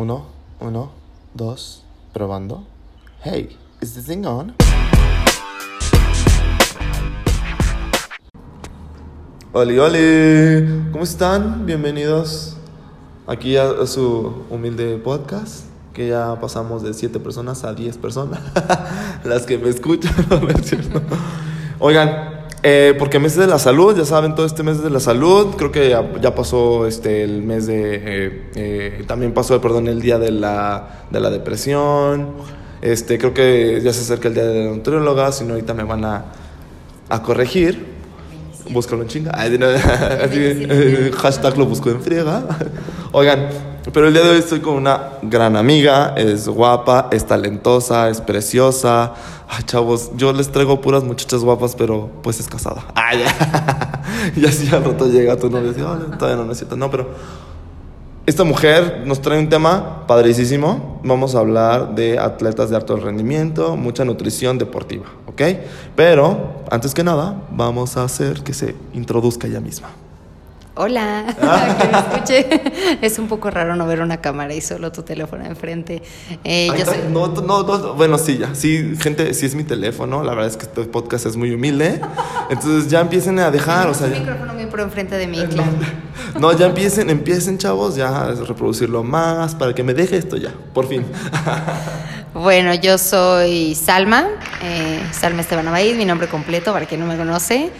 Uno, uno, dos, probando. Hey, is this thing on? Oli, oli, ¿cómo están? Bienvenidos aquí a, su humilde podcast. Que ya pasamos de 7 personas a 10 personas. Las que me escuchan, ¿no? Oigan, eh, porque mes de la salud, ya saben, todo este mes de la salud, creo que ya, pasó este, el mes de, eh, eh, también pasó, perdón, el día de la, de la depresión, este, creo que ya se acerca el día de la nutrióloga, si no ahorita me van a, a corregir, búscalo en chinga, eh, hashtag lo busco en friega, oigan, pero el día de hoy estoy con una gran amiga, es guapa, es talentosa, es preciosa. Ay, chavos, yo les traigo puras muchachas guapas, pero pues es casada. Ay, y así al rato llega tu novio y dice, "Hola, todavía no necesito. No, pero esta mujer nos trae un tema padricísimo. Vamos a hablar de atletas de alto rendimiento, mucha nutrición deportiva, ¿ok? Pero, antes que nada, vamos a hacer que se introduzca ella misma. Hola, que me escuche. Es un poco raro no ver una cámara y solo tu teléfono enfrente. Eh, Ahí yo soy- No, no, no, bueno, sí, ya. Sí, gente, sí es mi teléfono. La verdad es que este podcast es muy humilde. Entonces ya empiecen a dejar, o sea, un ya- micrófono muy por enfrente de mí, claro. no, ya empiecen, empiecen, chavos, ya a reproducirlo más para que me deje esto ya, por fin. Bueno, yo soy Salma, eh, Salma Esteban Abahid, mi nombre completo para quien no me conoce.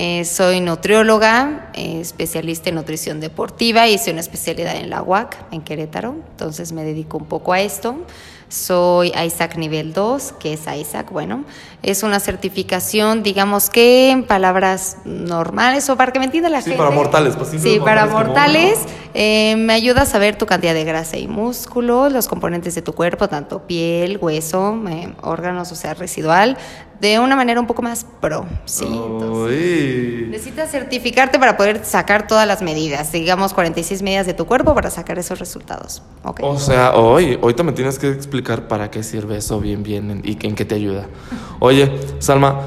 Eh, soy nutrióloga, eh, especialista en nutrición deportiva, hice una especialidad en la UAC, en Querétaro, entonces me dedico un poco a esto. Soy ISAC nivel 2, que es ISAC, bueno, es una certificación, digamos que en palabras normales o para que me entienda la Sí, gente. para mortales, pues, sí, Sí, para mortales. Eh, me ayuda a saber tu cantidad de grasa y músculo, los componentes de tu cuerpo, tanto piel, hueso, eh, órganos, o sea, residual, de una manera un poco más pro. Sí, entonces, necesitas certificarte para poder sacar todas las medidas, digamos 46 medidas de tu cuerpo para sacar esos resultados. Ok. O sea, hoy, ahorita me tienes que explicar para qué sirve eso bien, bien en- y en qué te ayuda. Oye, Salma,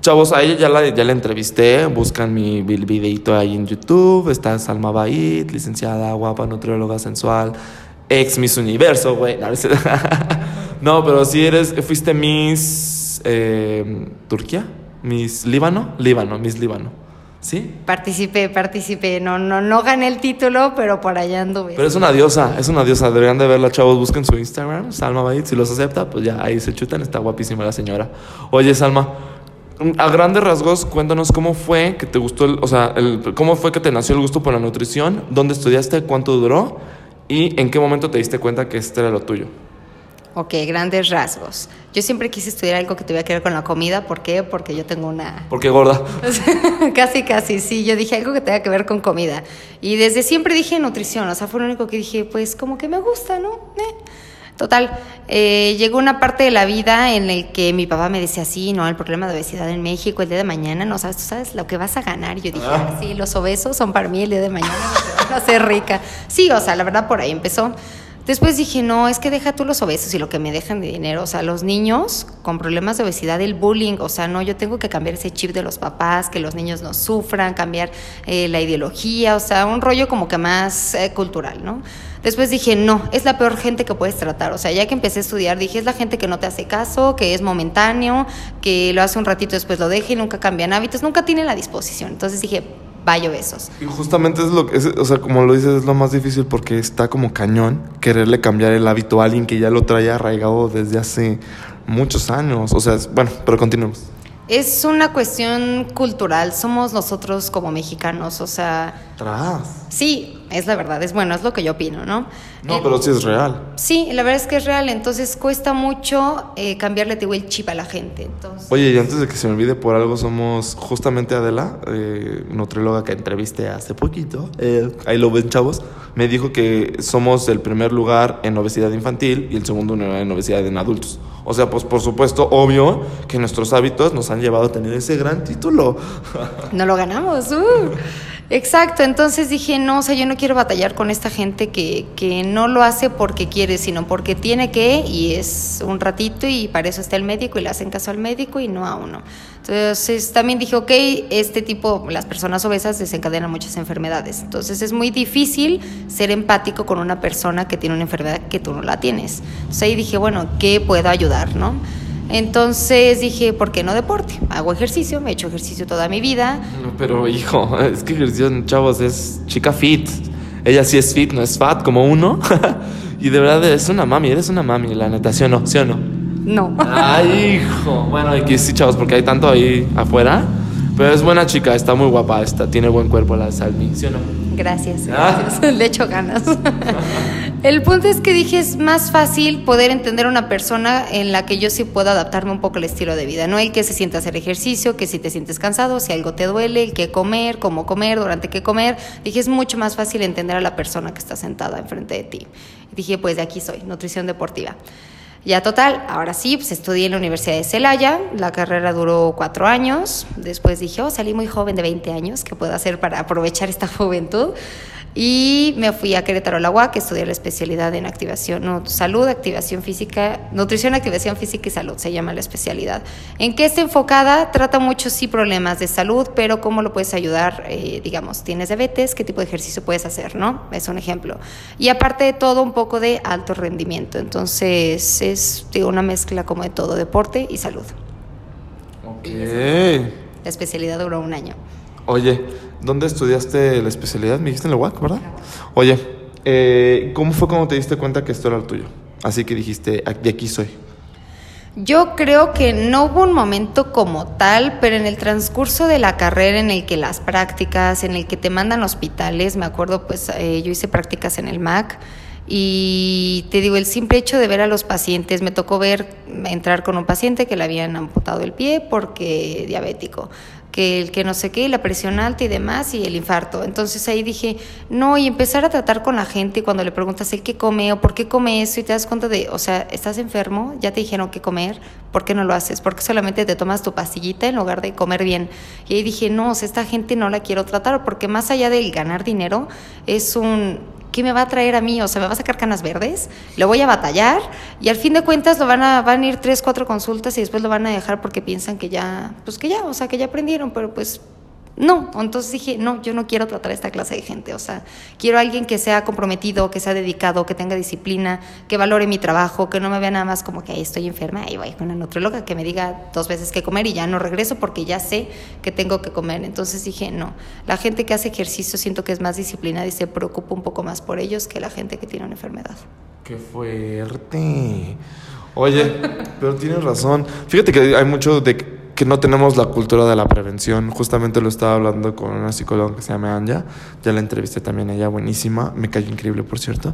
chavos, a ella ya la, ya la entrevisté, buscan mi vi- videito ahí en YouTube, está Salma Baid, licenciada, guapa, nutrióloga sensual, ex Miss Universo, güey. No, pero si eres, fuiste Miss eh, Turquía, Miss Líbano, Líbano, Miss Líbano, ¿sí? Participé, participé, no, no, no gané el título, pero por allá anduve. Pero es una diosa, es una diosa. Deberían de verla, chavos. Busquen su Instagram, Salma Baid. Si los acepta, pues ya ahí se chutan. Está guapísima la señora. Oye, Salma, a grandes rasgos, cuéntanos cómo fue que te gustó, el, o sea, el- cómo fue que te nació el gusto por la nutrición, dónde estudiaste, cuánto duró y en qué momento te diste cuenta que este era lo tuyo. Ok, grandes rasgos. Yo siempre quise estudiar algo que tuviera que ver con la comida. ¿Por qué? Porque yo tengo una... ¿Por qué gorda? casi, casi, sí. Yo dije algo que tenga que ver con comida. Y desde siempre dije nutrición. O sea, fue lo único que dije, pues como que me gusta, ¿no? Eh. Total, eh, llegó una parte de la vida en el que mi papá me decía, sí, no, el problema de obesidad en México el día de mañana, no sabes, tú sabes lo que vas a ganar. Yo dije, Ah. ah, sí, los obesos son para mí el día de mañana, me van a hacer rica. Sí, o sea, la verdad por ahí empezó. Después dije, no, es que deja tú los obesos y lo que me dejan de dinero. O sea, los niños con problemas de obesidad, el bullying. O sea, no, yo tengo que cambiar ese chip de los papás, que los niños no sufran, cambiar eh, la ideología. O sea, un rollo como que más eh, cultural, ¿no? Después dije, no, es la peor gente que puedes tratar. O sea, ya que empecé a estudiar, dije, es la gente que no te hace caso, que es momentáneo, que lo hace un ratito, después lo deja y nunca cambian hábitos, nunca tiene la disposición. Entonces dije, vaya obesos. Y justamente es lo que, es- o sea, como lo dices, es lo más difícil porque está como cañón quererle cambiar el hábito a alguien que ya lo trae arraigado desde hace muchos años. O sea, es- bueno, pero continuemos. Es una cuestión cultural, somos nosotros como mexicanos, o sea, Tras. sí, es la verdad, es bueno, es lo que yo opino, ¿no? No, Eh, pero sí es real. Sí, la verdad es que es real, entonces cuesta mucho eh, cambiarle digo, el chip a la gente. Entonces, Oye, y antes de que se me olvide por algo, somos justamente Adela, eh, nutrióloga que entrevisté hace poquito. eh, ahí lo ven, chavos. Me dijo que somos el primer lugar en obesidad infantil y el segundo en obesidad en adultos. O sea, pues por supuesto, obvio que nuestros hábitos nos han llevado a tener ese gran título. no lo ganamos. uh. Exacto, entonces dije, no, o sea, yo no quiero batallar con esta gente que, que no lo hace porque quiere, sino porque tiene que y es un ratito y para eso está el médico y le hacen caso al médico y no a uno. Entonces también dije, ok, este tipo, las personas obesas desencadenan muchas enfermedades. Entonces es muy difícil ser empático con una persona que tiene una enfermedad que tú no la tienes. Entonces ahí dije, bueno, ¿qué puedo ayudar, no? Entonces dije, ¿por qué no deporte? Hago ejercicio, me he hecho ejercicio toda mi vida. pero hijo, es que ejercicio, chavos, es chica fit. Ella sí es fit, no es fat como uno. y de verdad es una mami, eres una mami, la natación, no? ¿Sí o no? No. Ay, hijo. Bueno, aquí sí, chavos, porque hay tanto ahí afuera. Pero es buena chica, está muy guapa, está, tiene buen cuerpo la Salmi, ¿sí o no? Gracias, ah. gracias. Le echo ganas. El punto es que dije, es más fácil poder entender a una persona en la que yo sí puedo adaptarme un poco al estilo de vida, no el que se siente a hacer ejercicio, que si te sientes cansado, si algo te duele, el que comer, cómo comer, durante qué comer. Dije, es mucho más fácil entender a la persona que está sentada enfrente de ti. dije, pues de aquí soy, nutrición deportiva. Ya total, ahora sí, pues estudié en la Universidad de Celaya, la carrera duró cuatro años, después dije, oh, salí muy joven de 20 años, ¿qué puedo hacer para aprovechar esta juventud? Y me fui a Querétaro la UAC, estudié la especialidad en activación, no, salud, activación física, nutrición, activación física y salud, se llama la especialidad. ¿En qué está enfocada? Trata muchos sí problemas de salud, pero cómo lo puedes ayudar, eh, digamos, tienes diabetes, qué tipo de ejercicio puedes hacer, ¿no? Es un ejemplo. Y aparte de todo, un poco de alto rendimiento. Entonces, es digo, una mezcla como de todo, deporte y salud. Ok. La especialidad duró un año. Oye, ¿dónde estudiaste la especialidad? Me dijiste en la UAC, ¿verdad? Oye, eh, ¿cómo fue cuando te diste cuenta que esto era lo tuyo? Así que dijiste, de aquí soy. Yo creo que no hubo un momento como tal, pero en el transcurso de la carrera, en el que las prácticas, en el que te mandan hospitales, me acuerdo, pues eh, yo hice prácticas en el MAC y te digo, el simple hecho de ver a los pacientes, me tocó ver entrar con un paciente que le habían amputado el pie porque diabético que el que no sé qué, la presión alta y demás, y el infarto. Entonces ahí dije, no, y empezar a tratar con la gente cuando le preguntas el qué come o por qué come eso y te das cuenta de, o sea, estás enfermo, ya te dijeron qué comer, ¿por qué no lo haces? ¿Por qué solamente te tomas tu pastillita en lugar de comer bien? Y ahí dije, no, o sea, esta gente no la quiero tratar porque más allá del ganar dinero, es un ¿qué me va a traer a mí? O sea, me va a sacar canas verdes, lo voy a batallar y al fin de cuentas lo van a, van a ir tres, cuatro consultas y después lo van a dejar porque piensan que ya, pues que ya, o sea, que ya aprendieron, pero pues no, entonces dije, no, yo no quiero tratar a esta clase de gente, o sea, quiero a alguien que sea comprometido, que sea dedicado, que tenga disciplina, que valore mi trabajo, que no me vea nada más como que ahí estoy enferma y voy con una nutrióloga que me diga dos veces qué comer y ya no regreso porque ya sé que tengo que comer. Entonces dije, no, la gente que hace ejercicio siento que es más disciplinada y se preocupa un poco más por ellos que la gente que tiene una enfermedad. Qué fuerte. Oye, pero tienes razón. Fíjate que hay mucho de que no tenemos la cultura de la prevención. Justamente lo estaba hablando con una psicóloga que se llama Anja. Ya la entrevisté también a ella, buenísima. Me cayó increíble, por cierto.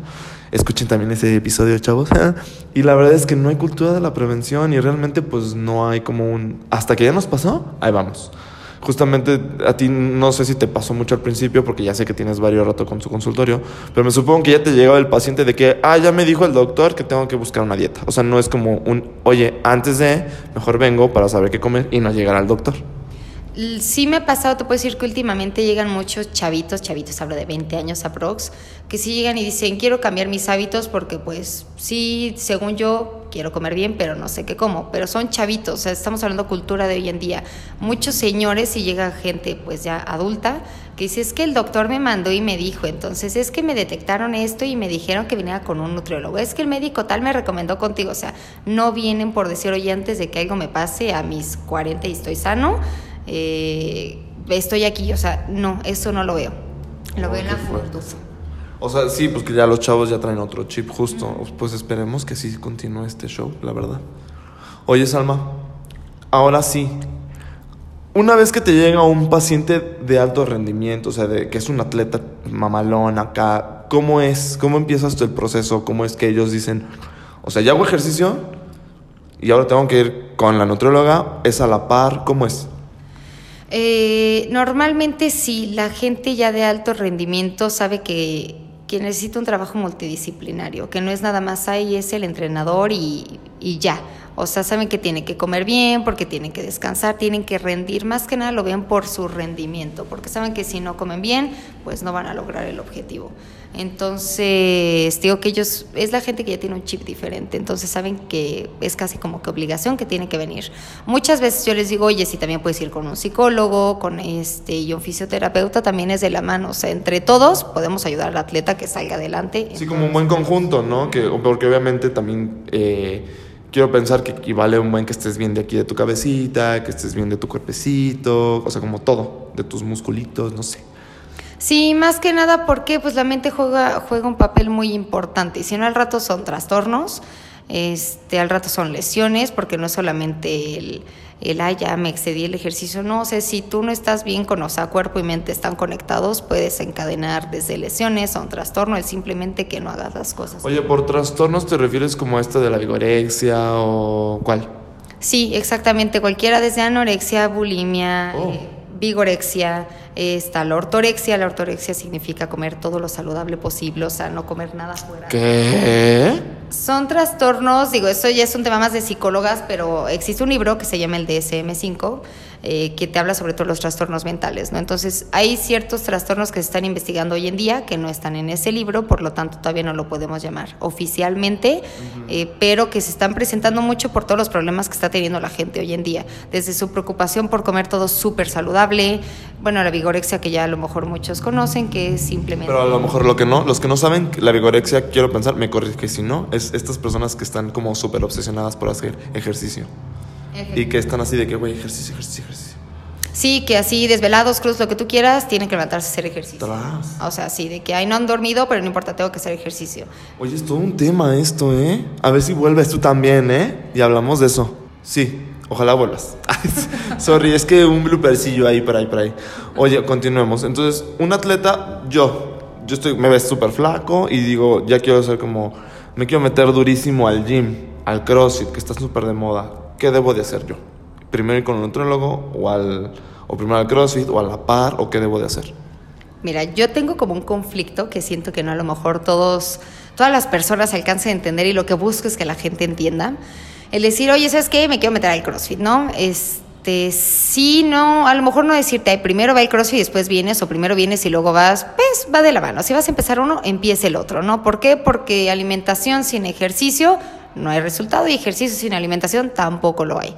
Escuchen también ese episodio, chavos. y la verdad es que no hay cultura de la prevención y realmente pues no hay como un... Hasta que ya nos pasó, ahí vamos justamente a ti no sé si te pasó mucho al principio, porque ya sé que tienes varios rato con su consultorio, pero me supongo que ya te llegaba el paciente de que, ah, ya me dijo el doctor que tengo que buscar una dieta. O sea, no es como un, oye, antes de, mejor vengo para saber qué comer y no llegar al doctor. Sí me ha pasado, te puedo decir que últimamente llegan muchos chavitos, chavitos hablo de 20 años aprox, que sí llegan y dicen, quiero cambiar mis hábitos porque pues sí, según yo, quiero comer bien, pero no sé qué como, pero son chavitos, o sea, estamos hablando cultura de hoy en día. Muchos señores y llega gente pues ya adulta que dice, es que el doctor me mandó y me dijo, entonces es que me detectaron esto y me dijeron que viniera con un nutriólogo, es que el médico tal me recomendó contigo, o sea, no vienen por decir, oye, antes de que algo me pase a mis 40 y estoy sano, eh, estoy aquí, o sea, no, eso no lo veo. Lo veo en la foto. O sea, sí, pues que ya los chavos ya traen otro chip justo. Pues esperemos que sí continúe este show, la verdad. Oye, Salma, ahora sí. Una vez que te llega un paciente de alto rendimiento, o sea, de, que es un atleta mamalón acá, ¿cómo es? ¿Cómo empiezas el proceso? ¿Cómo es que ellos dicen, o sea, ya hago ejercicio y ahora tengo que ir con la nutrióloga? ¿Es a la par? ¿Cómo es? Eh, normalmente sí, la gente ya de alto rendimiento sabe que, que, necesita un trabajo multidisciplinario, que no es nada más ahí, es el entrenador y, y, ya. O sea, saben que tienen que comer bien, porque tienen que descansar, tienen que rendir. Más que nada lo ven por su rendimiento, porque saben que si no comen bien, pues no van a lograr el objetivo. Entonces, digo que ellos, es la gente que ya tiene un chip diferente, entonces saben que es casi como que obligación que tiene que venir. Muchas veces yo les digo, oye, si también puedes ir con un psicólogo, con este y un fisioterapeuta, también es de la mano, o sea, entre todos podemos ayudar al atleta que salga adelante. Sí, como un buen conjunto, ¿no? Que, porque obviamente también... Eh, quiero pensar que equivale un buen que estés bien de aquí de tu cabecita, que estés bien de tu cuerpecito, o sea, como todo, de tus musculitos, no sé. Sí, más que nada porque pues la mente juega, juega un papel muy importante y si no al rato son trastornos, este, al rato son lesiones, porque no es solamente el, el, ah, ya me excedí el ejercicio, no, o sea, si tú no estás bien con, o sea, cuerpo y mente están conectados, puedes encadenar desde lesiones a un trastorno, es simplemente que no hagas las cosas. Oye, ¿por trastornos te refieres como esta de la vigorexia o cuál? Sí, exactamente, cualquiera desde anorexia, bulimia, oh. eh, vigorexia, está la ortorexia. La ortorexia significa comer todo lo saludable posible, o sea, no comer nada fuera. ¿Qué? Son trastornos, digo, eso ya es un tema más de psicólogas, pero existe un libro que se llama el DSM-5 eh, que te habla sobre todo los trastornos mentales, ¿no? Entonces, hay ciertos trastornos que se están investigando hoy en día que no están en ese libro, por lo tanto todavía no lo podemos llamar oficialmente, eh, pero que se están presentando mucho por todos los problemas que está teniendo la gente hoy en día, desde su preocupación por comer todo súper saludable, bueno, la vigorexia que ya a lo mejor muchos conocen, que es simplemente... Pero a lo mejor lo que no, los que no saben, la vigorexia, quiero pensar, me corrige que si no, es estas personas que están como súper obsesionadas por hacer ejercicio. Y que están así de que, güey, ejercicio, ejercicio, ejercicio. Sí, que así desvelados, cruz, lo que tú quieras, tienen que levantarse a hacer ejercicio. O sea, sí, de que ahí no han dormido, pero no importa, tengo que hacer ejercicio. Oye, es todo un tema esto, ¿eh? A ver si vuelves tú también, ¿eh? Y hablamos de eso. Sí, ojalá vuelvas. Sorry, es que un bloopercillo ahí, por ahí, por ahí. Oye, continuemos. Entonces, un atleta, yo, yo estoy, me ves súper flaco y digo, ya quiero ser como, me quiero meter durísimo al gym, al CrossFit, que está súper de moda ¿qué debo de hacer yo? ¿Primero ir con un nutrólogo o, al, o primero al CrossFit o a la par o qué debo de hacer? Mira, yo tengo como un conflicto que siento que no a lo mejor todos, todas las personas alcancen a entender y lo que busco es que la gente entienda. El decir, oye, ¿sabes qué? Me quiero meter al CrossFit, ¿no? Este, sí, no, a lo mejor no decirte, Ay, primero va el CrossFit y después vienes, o primero vienes y luego vas, pues va de la mano. Si vas a empezar uno, empieza el otro, ¿no? ¿Por qué? Porque alimentación sin ejercicio no hay resultado y ejercicio sin alimentación tampoco lo hay.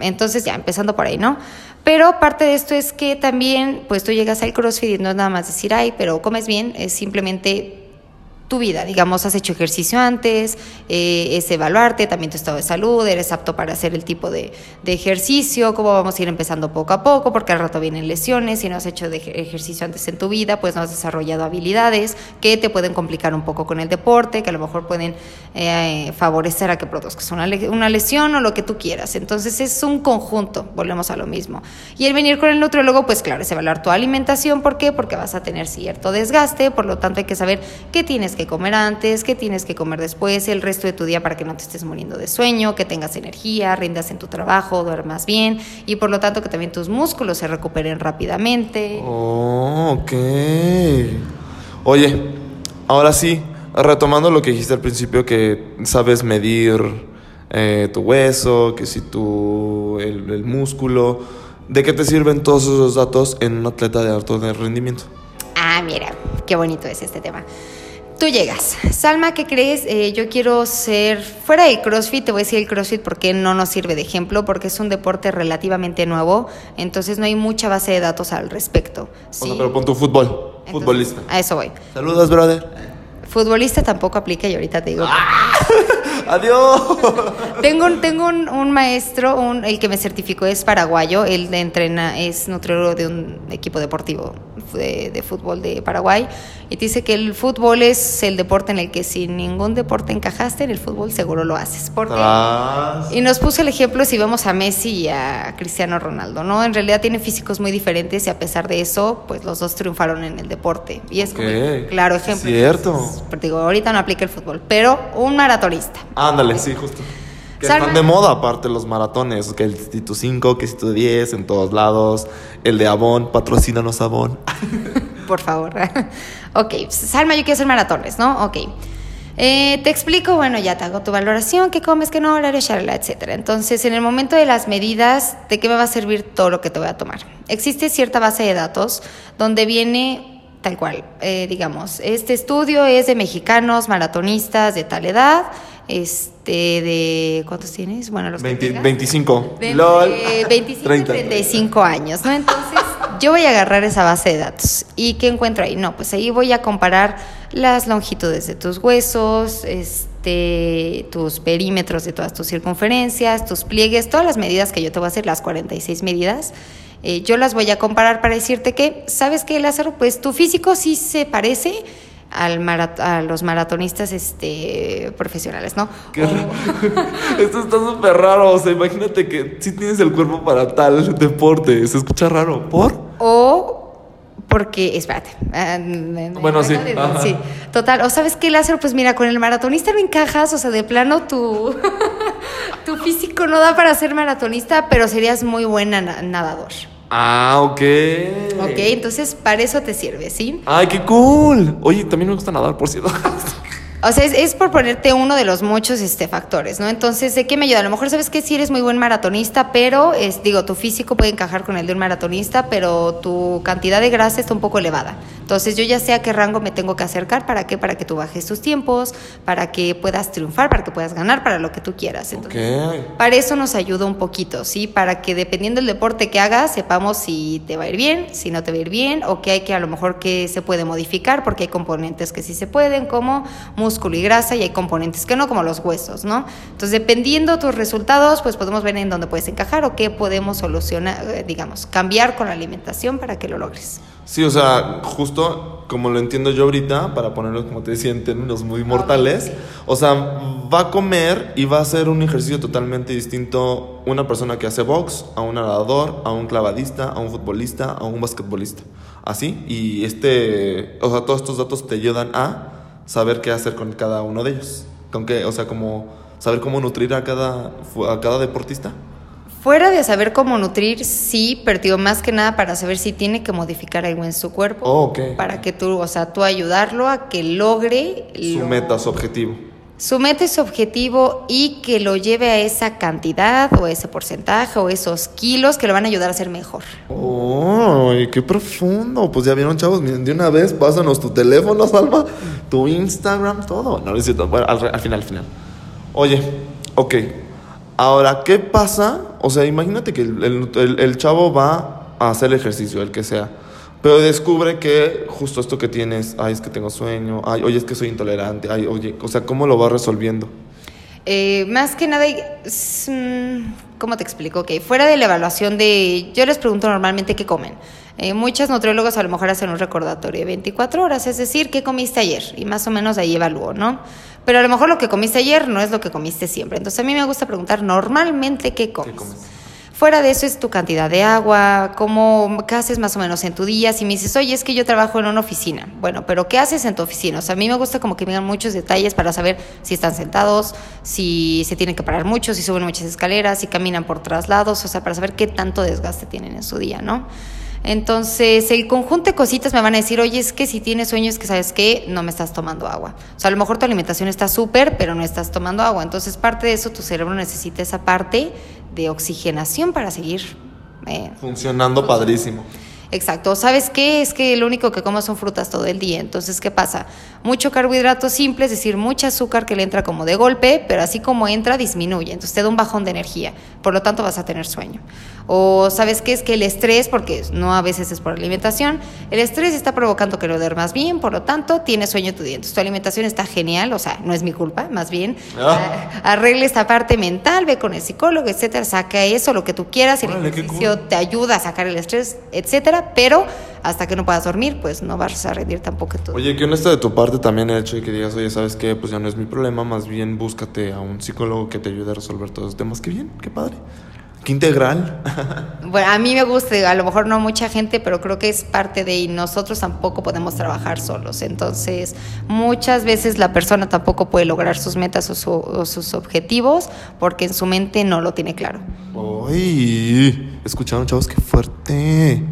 Entonces ya empezando por ahí, ¿no? Pero parte de esto es que también, pues tú llegas al CrossFit y no es nada más decir, ay, pero comes bien, es simplemente tu vida, digamos, has hecho ejercicio antes, eh, es evaluarte también tu estado de salud, eres apto para hacer el tipo de, ejercicio, cómo vamos a ir empezando poco a poco, porque al rato vienen lesiones, si no has hecho de ejercicio antes en tu vida, pues no has desarrollado habilidades que te pueden complicar un poco con el deporte, que a lo mejor pueden eh, favorecer a que produzcas una, una lesión o lo que tú quieras. Entonces es un conjunto, volvemos a lo mismo. Y el venir con el nutriólogo, pues claro, es evaluar tu alimentación, ¿por qué? Porque vas a tener cierto desgaste, por lo tanto hay que saber qué tienes que comer antes, qué tienes que comer después, el resto de tu día para que no te estés muriendo de sueño, que tengas energía, rindas en tu trabajo, duermas bien y por lo tanto que también tus músculos se recuperen rápidamente. Oh, ok. Oye, ahora sí, retomando lo que dijiste al principio, que sabes medir eh, tu hueso, que si tu, el, el músculo, ¿de qué te sirven todos esos datos en un atleta de alto rendimiento? Ah, mira, qué bonito es este tema. Tú llegas. Salma, ¿qué crees? Eh, yo quiero ser fuera del CrossFit, te voy a decir el CrossFit porque no nos sirve de ejemplo, porque es un deporte relativamente nuevo, entonces no hay mucha base de datos al respecto. Sí. pero pon tu fútbol, futbolista. A eso voy. Saludos, brother. Futbolista tampoco aplica y ahorita te digo. ¡Ah! ¡Adiós! tengo un, tengo un, maestro, un, el que me certificó es paraguayo, él entrena, es nutriólogo de un equipo deportivo de, de, fútbol de Paraguay, y te dice que el fútbol es el deporte en el que si ningún deporte encajaste, en el fútbol seguro lo haces. Porque, y nos puso el ejemplo si vemos a Messi y a Cristiano Ronaldo, ¿no? En realidad tienen físicos muy diferentes y a pesar de eso, pues los dos triunfaron en el deporte. Y es un claro ejemplo. Cierto. digo, ahorita no aplica el fútbol, pero un maratonista. Ándale, sí, justo. Que están de moda aparte los maratones, que el Tito 5, que tu 10 en todos lados, el de Avon, patrocínanos Avon. Por favor. ok, Salma, yo quiero hacer maratones, ¿no? Ok. Eh, te explico, bueno, ya te hago tu valoración, qué comes, qué no, horario, charla, etcétera. Entonces, en el momento de las medidas, ¿de qué me va a servir todo lo que te voy a tomar? Existe cierta base de datos donde viene tal cual, eh, digamos, este estudio es de mexicanos maratonistas de tal edad, este, de, ¿cuántos tienes? Bueno, los 20 que tengas. 25. De LOL. entre 25 y 30. 35 años, ¿no? Entonces, yo voy a agarrar esa base de datos. ¿Y qué encuentro ahí? No, pues ahí voy a comparar las longitudes de tus huesos, este, tus perímetros de todas tus circunferencias, tus pliegues, todas las medidas que yo te voy a hacer, las 46 medidas. eh, yo las voy a comparar para decirte que, ¿sabes qué, Lázaro? Pues tu físico sí se parece al marat- a los maratonistas este, profesionales, ¿no? Qué O-. Esto está súper raro. O sea, imagínate que si tienes el cuerpo para tal deporte. Se escucha raro. ¿Por? O porque, espérate. ah, Bueno, sí, sí. Total, o sabes qué, Lázaro, pues mira, con el maratonista no encajas, o sea, de plano tu, tu físico no da para ser maratonista, pero serías muy buena na- nadador. Ah, ok. Ok, entonces para eso te sirve, ¿sí? Ay, qué cool. Oye, también me gusta nadar, por cierto. O sea, es, es por ponerte uno de los muchos este, factores, ¿no? Entonces, ¿de qué me ayuda? A lo mejor sabes que si eres muy buen maratonista, pero, es, digo, tu físico puede encajar con el de un maratonista, pero tu cantidad de grasa está un poco elevada. Entonces, yo ya sé a qué rango me tengo que acercar, ¿para qué? Para que tú bajes tus tiempos, para que puedas triunfar, para que puedas ganar, para lo que tú quieras. Entonces, ok. para eso nos ayuda un poquito, ¿sí? Para que dependiendo del deporte que hagas, sepamos si te va a ir bien, si no te va a ir bien, o que hay que a lo mejor que se puede modificar, porque hay componentes que sí se pueden, como músculo y grasa, y hay componentes que no, como los huesos, ¿no? Entonces, dependiendo tus resultados, pues podemos ver en dónde puedes encajar o qué podemos solucionar, eh, digamos, cambiar con la alimentación para que lo logres. Sí, o sea, justo como lo entiendo yo ahorita, para ponerlo como te decía en términos muy mortales, o sea, va a comer y va a hacer un ejercicio totalmente distinto una persona que hace box, a un nadador, a un clavadista, a un futbolista, a un basquetbolista. Así, y este, o sea, todos estos datos te ayudan a saber qué hacer con cada uno de ellos. Con qué, o sea, como saber cómo nutrir a cada, a cada deportista. Fuera de saber cómo nutrir, sí, pero digo, más que nada para saber si tiene que modificar algo en su cuerpo. Oh, ok. Para que tú, o sea, tú ayudarlo a que logre Su lo- meta, su objetivo. su meta y su objetivo y que lo lleve a esa cantidad o ese porcentaje o esos kilos que lo van a ayudar a ser mejor. ¡Ay, qué profundo! Pues ya vieron, chavos, de una vez, pásanos tu teléfono, Salma, tu Instagram, todo. No, es cierto. Bueno, al, al final, al final. Oye, ok. Ahora, ¿qué pasa? O sea, imagínate que el, el- chavo va a hacer ejercicio, el que sea. Pero descubre que justo esto que tienes, ay, es que tengo sueño, ay, oye, es que soy intolerante, ay, oye, o sea, ¿cómo lo va resolviendo? Eh, más que nada, mm, ¿cómo te explico? Ok, fuera de la evaluación de, yo les pregunto normalmente qué comen. Eh, muchas nutriólogas a lo mejor hacen un recordatorio de 24 horas, es decir, ¿qué comiste ayer? Y más o menos ahí evalúo, ¿no? Pero a lo mejor lo que comiste ayer no es lo que comiste siempre. Entonces a mí me gusta preguntar normalmente qué comes. ¿Qué comes? Fuera de eso es tu cantidad de agua, cómo, qué haces más o menos en tu día. Si me dices, oye, es que yo trabajo en una oficina. Bueno, pero ¿qué haces en tu oficina? O sea, a mí me gusta como que me digan muchos detalles para saber si están sentados, si se tienen que parar mucho, si suben muchas escaleras, si caminan por traslados, o sea, para saber qué tanto desgaste tienen en su día, ¿no? Entonces, el conjunto de cositas me van a decir, oye, es que si tienes sueño, es que sabes qué, no me estás tomando agua. O sea, a lo mejor tu alimentación está súper, pero no estás tomando agua. Entonces, parte de eso, tu cerebro necesita esa parte de oxigenación para seguir. eh, Funcionando padrísimo. Exacto. ¿Sabes qué? Es que lo único que como son frutas todo el día. Entonces, ¿qué pasa? Mucho carbohidrato simple, es decir, mucho azúcar que le entra como de golpe, pero así como entra, disminuye. Entonces te da un bajón de energía. Por lo tanto, vas a tener sueño. O ¿sabes qué? Es que el estrés, porque no a veces es por alimentación, el estrés está provocando que lo duermas bien, por lo tanto, tienes sueño tu día. Entonces, tu alimentación está genial, o sea, no es mi culpa, más bien. Ah, arregle esta parte mental, ve con el psicólogo, etcétera, saca eso, lo que tú quieras, el Órale, ejercicio te ayuda a sacar el estrés, etcétera, pero hasta que no puedas dormir, pues no vas a rendir tampoco todo. Oye, qué honesto de tu parte también el hecho de que digas, oye, ¿sabes qué? Pues ya no es mi problema, más bien búscate a un psicólogo que te ayude a resolver todos los temas. Qué bien, qué padre. Qué integral. Bueno, a mí me gusta, a lo mejor no mucha gente, pero creo que es parte de y nosotros tampoco podemos trabajar solos. Entonces, muchas veces la persona tampoco puede lograr sus metas o, su- o sus objetivos porque en su mente no lo tiene claro. Uy, escucharon, chavos, qué fuerte.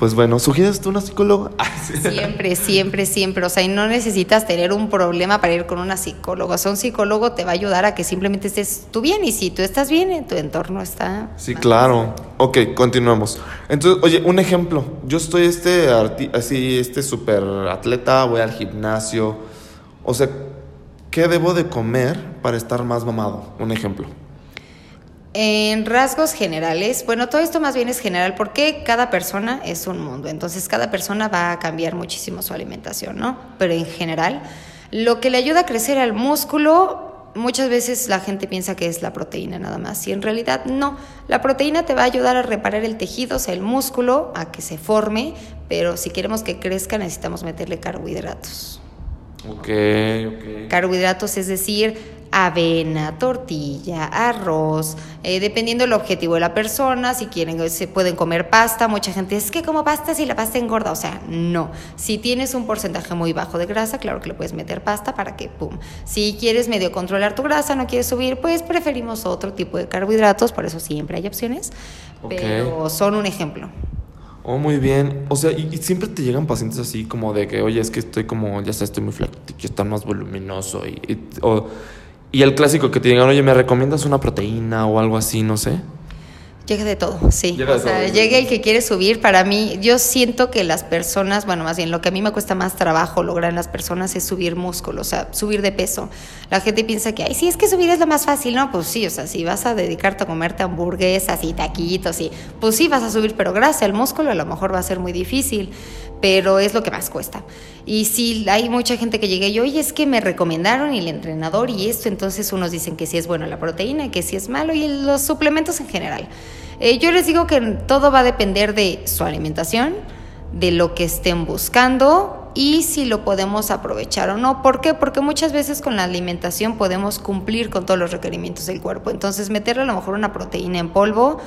Pues bueno, ¿sugieres tú una psicóloga? Siempre, siempre, siempre. O sea, y no necesitas tener un problema para ir con una psicóloga. O sea, un psicólogo te va a ayudar a que simplemente estés tú bien. Y si tú estás bien, en tu entorno está. Sí, claro. Ok, continuamos. Entonces, oye, un ejemplo. Yo estoy este así, este super atleta, voy al gimnasio. O sea, ¿qué debo de comer para estar más mamado? Un ejemplo. En rasgos generales, bueno, todo esto más bien es general porque cada persona es un mundo, entonces cada persona va a cambiar muchísimo su alimentación, ¿no? Pero en general, lo que le ayuda a crecer al músculo, muchas veces la gente piensa que es la proteína nada más, y en realidad no. La proteína te va a ayudar a reparar el tejido, o sea, el músculo, a que se forme, pero si queremos que crezca necesitamos meterle carbohidratos. Ok, ok. Carbohidratos, es decir, avena, tortilla, arroz, eh, dependiendo del objetivo de la persona, si quieren, se pueden comer pasta, mucha gente es que como pasta si la pasta engorda, o sea, no, si tienes un porcentaje muy bajo de grasa, claro que le puedes meter pasta para que, pum, si quieres medio controlar tu grasa, no quieres subir, pues preferimos otro tipo de carbohidratos, por eso siempre hay opciones, pero son un ejemplo. Oh, muy bien. O sea, y, siempre te llegan pacientes así como de que, oye, es que estoy como, ya sé, estoy muy flaco, quiero estar más voluminoso. Y, o, y el clásico que te digan, oye, ¿me recomiendas una proteína o algo así? No sé. Llega de todo, sí. Llega o sea, llega el que quiere subir. Para mí, yo siento que las personas, bueno, más bien lo que a mí me cuesta más trabajo lograr en las personas es subir músculo, o sea, subir de peso. La gente piensa que, ay, sí, es que subir es lo más fácil, ¿no? Pues sí, o sea, si vas a dedicarte a comerte hamburguesas y taquitos, y, pues sí, vas a subir, pero gracias al músculo a lo mejor va a ser muy difícil pero es lo que más cuesta. Y si hay mucha gente que llega y oye, es que me recomendaron y el entrenador y esto, entonces unos dicen que sí es bueno la proteína, que sí es malo y los suplementos en general. Eh, yo les digo que todo va a depender de su alimentación, de lo que estén buscando y si lo podemos aprovechar o no. ¿Por qué? Porque muchas veces con la alimentación podemos cumplir con todos los requerimientos del cuerpo. Entonces meterle a lo mejor una proteína en polvo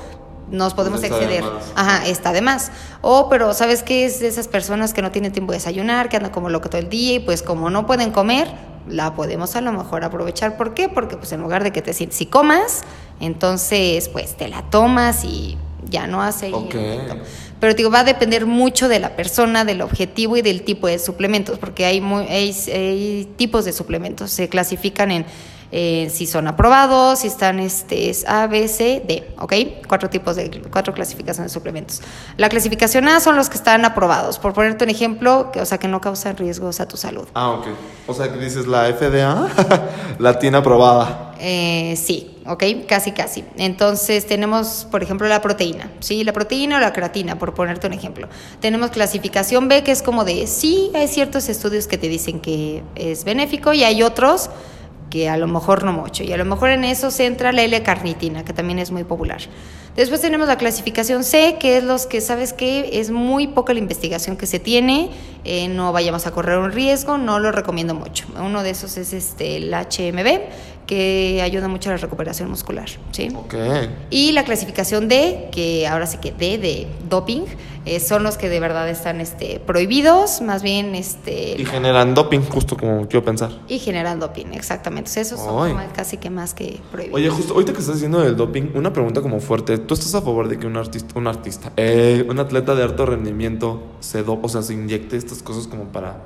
nos podemos exceder. Ajá, está de más. O, pero ¿sabes qué? Es de esas personas que no tienen tiempo de desayunar, que andan como loco todo el día y pues como no pueden comer, la podemos a lo mejor aprovechar. ¿Por qué? Porque pues en lugar de que te si comas, entonces pues te la tomas y ya no hace. Pero digo, va a depender mucho de la persona, del objetivo y del tipo de suplementos, porque hay, muy, hay tipos de suplementos. Se clasifican en eh, si son aprobados, si están este, es A, B, C, D, ¿ok? Cuatro tipos de, cuatro clasificaciones de suplementos. La clasificación A son los que están aprobados, por ponerte un ejemplo, que, o sea, que no causan riesgos a tu salud. Ah, ok. O sea, que dices la FDA, la tiene aprobada. Eh, sí, ok, casi, casi. Entonces tenemos, por ejemplo, la proteína, ¿sí? La proteína o la creatina, por ponerte un ejemplo. Tenemos clasificación B, que es como de, sí, hay ciertos estudios que te dicen que es benéfico y hay otros que a lo mejor no mucho. Y a lo mejor en eso se entra la L-carnitina, que también es muy popular. Después tenemos la clasificación C, que es los que, ¿sabes que Es muy poca la investigación que se tiene, eh, no vayamos a correr un riesgo, no lo recomiendo mucho. Uno de esos es este, el HMB, que ayuda mucho a la recuperación muscular, ¿sí? Okay. Y la clasificación D, que ahora sí que D de doping, eh, son los que de verdad están este, prohibidos, más bien... Este, y generan doping, justo como quiero pensar. Y generan doping, exactamente. esos son casi que más que prohibidos. Oye, justo ahorita que estás diciendo del doping, una pregunta como fuerte. ¿Tú estás a favor de que un artista, un artista, eh, un atleta de alto rendimiento se do, o sea, se inyecte estas cosas como para...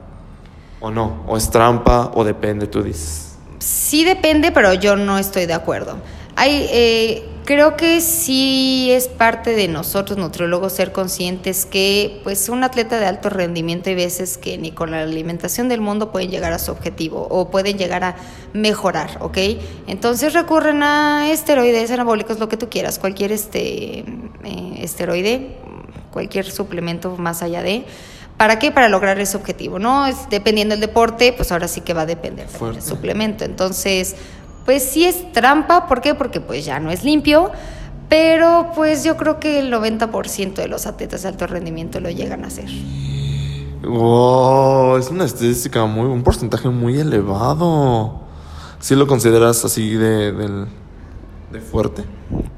¿O no? ¿O es trampa? ¿O depende, tú dices? Sí depende, pero yo no estoy de acuerdo. Hay, eh, creo que sí es parte de nosotros, nutriólogos, ser conscientes que pues un atleta de alto rendimiento hay veces que ni con la alimentación del mundo pueden llegar a su objetivo o pueden llegar a mejorar, ¿ok? Entonces recurren a esteroides anabólicos, lo que tú quieras, cualquier este, eh, esteroide, cualquier suplemento más allá de ¿Para qué? Para lograr ese objetivo, ¿no? Es, dependiendo del deporte, pues ahora sí que va a depender del suplemento. Entonces, pues sí es trampa, ¿por qué? Porque pues ya no es limpio, pero pues yo creo que el 90% de los atletas de alto rendimiento lo llegan a hacer. Wow, es una estadística muy, un porcentaje muy elevado. ¿Sí lo consideras así de, de fuerte?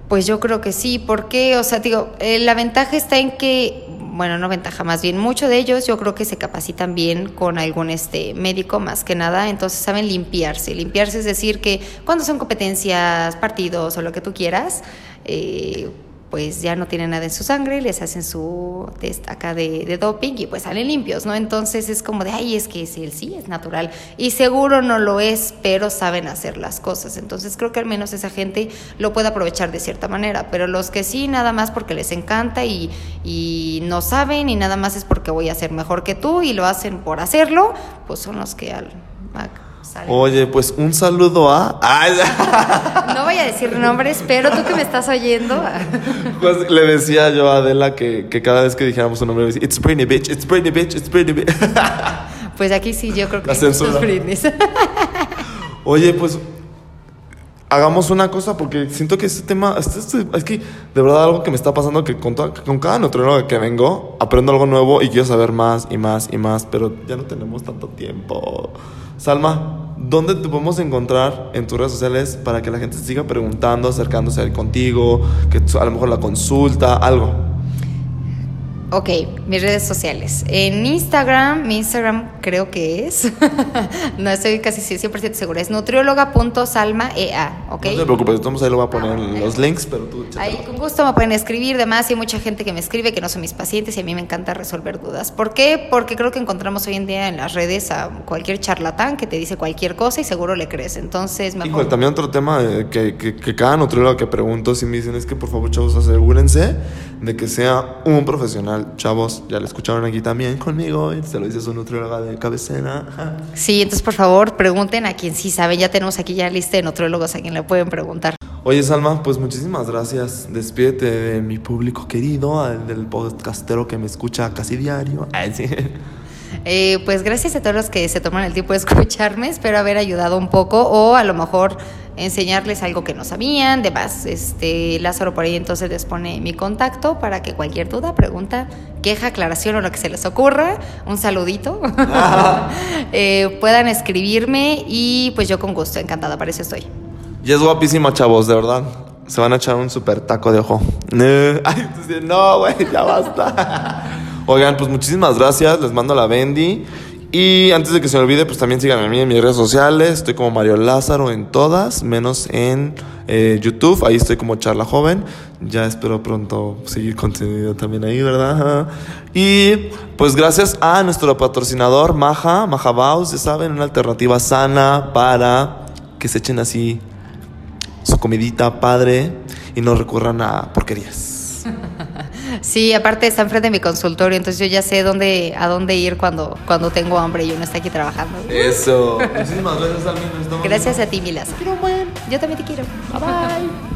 Pues yo creo que sí, porque, o sea, digo, eh, la ventaja está en que bueno, no ventaja, más bien muchos de ellos yo creo que se capacitan bien con algún este médico más que nada, entonces saben limpiarse. Limpiarse es decir que cuando son competencias, partidos o lo que tú quieras, eh, pues ya no tienen nada en su sangre, les hacen su test acá de, de, doping y pues salen limpios, ¿no? Entonces es como de, ay, es que sí, sí, es natural. Y seguro no lo es, pero saben hacer las cosas. Entonces creo que al menos esa gente lo puede aprovechar de cierta manera, pero los que sí, nada más porque les encanta y, y no saben y nada más es porque voy a ser mejor que tú y lo hacen por hacerlo, pues son los que al... Oye, pues un saludo a. No voy a decir nombres, pero tú que me estás oyendo. Pues le decía yo a Adela que, que cada vez que dijéramos su nombre, decía, It's Britney Bitch, It's Britney Bitch, It's Britney Bitch. Pues aquí sí, yo creo que es Britney. Oye, pues hagamos una cosa porque siento que este tema, este, este, es que de verdad algo que me está pasando que con, con cada nutriólogo que vengo aprendo algo nuevo y quiero saber más y más y más, pero ya no tenemos tanto tiempo. Salma, ¿dónde te podemos encontrar en tus redes sociales para que la gente siga preguntando, acercándose a él contigo, que a lo mejor la consulta, algo? Ok, mis redes sociales. En Instagram, mi Instagram creo que es, no estoy casi 100% segura, es nutrióloga.salmaea, ¿ok? No te preocupes, entonces ahí lo voy a poner en los links, pero tú... Ahí con gusto me pueden escribir, demás, y hay mucha gente que me escribe que no son mis pacientes y a mí me encanta resolver dudas. ¿Por qué? Porque creo que encontramos hoy en día en las redes a cualquier charlatán que te dice cualquier cosa y seguro le crees, entonces... Me Hijo, también otro tema que, que, que cada nutriólogo que pregunto, si me dicen es que por favor chavos asegúrense de que sea un profesional chavos, ya lo escucharon aquí también conmigo, se lo dice su nutrióloga de cabecera. Sí, entonces por favor pregunten a quien sí sabe, ya tenemos aquí ya lista de nutriólogos a quien le pueden preguntar. Oye Salma, pues muchísimas gracias, despídete de mi público querido, del podcastero que me escucha casi diario. Eh, pues gracias a todos los que se toman el tiempo de escucharme, espero haber ayudado un poco o a lo mejor enseñarles algo que no sabían, demás. Este, Lázaro por ahí entonces les pone mi contacto para que cualquier duda, pregunta, queja, aclaración o lo que se les ocurra, un saludito, eh, puedan escribirme y pues yo con gusto, encantada, para eso estoy. Y es guapísima, chavos, de verdad. Se van a echar un super taco de ojo. No, güey, ya basta. Oigan, pues muchísimas gracias. Les mando la Bendy. Y antes de que se me olvide, pues también síganme a mí en mis redes sociales. Estoy como Mario Lázaro en todas, menos en eh, YouTube. Ahí estoy como Charla Joven. Ya espero pronto seguir contenido también ahí, ¿verdad? Y pues gracias a nuestro patrocinador, Maja, Maja Baus, ya saben, una alternativa sana para que se echen así su comidita padre y no recurran a porquerías. Sí, aparte está enfrente de mi consultorio, entonces yo ya sé dónde, a dónde ir cuando, cuando tengo hambre y uno está aquí trabajando. Eso. Muchísimas gracias, Almina. Gracias a ti, Milas. Yo también te quiero. Bye bye.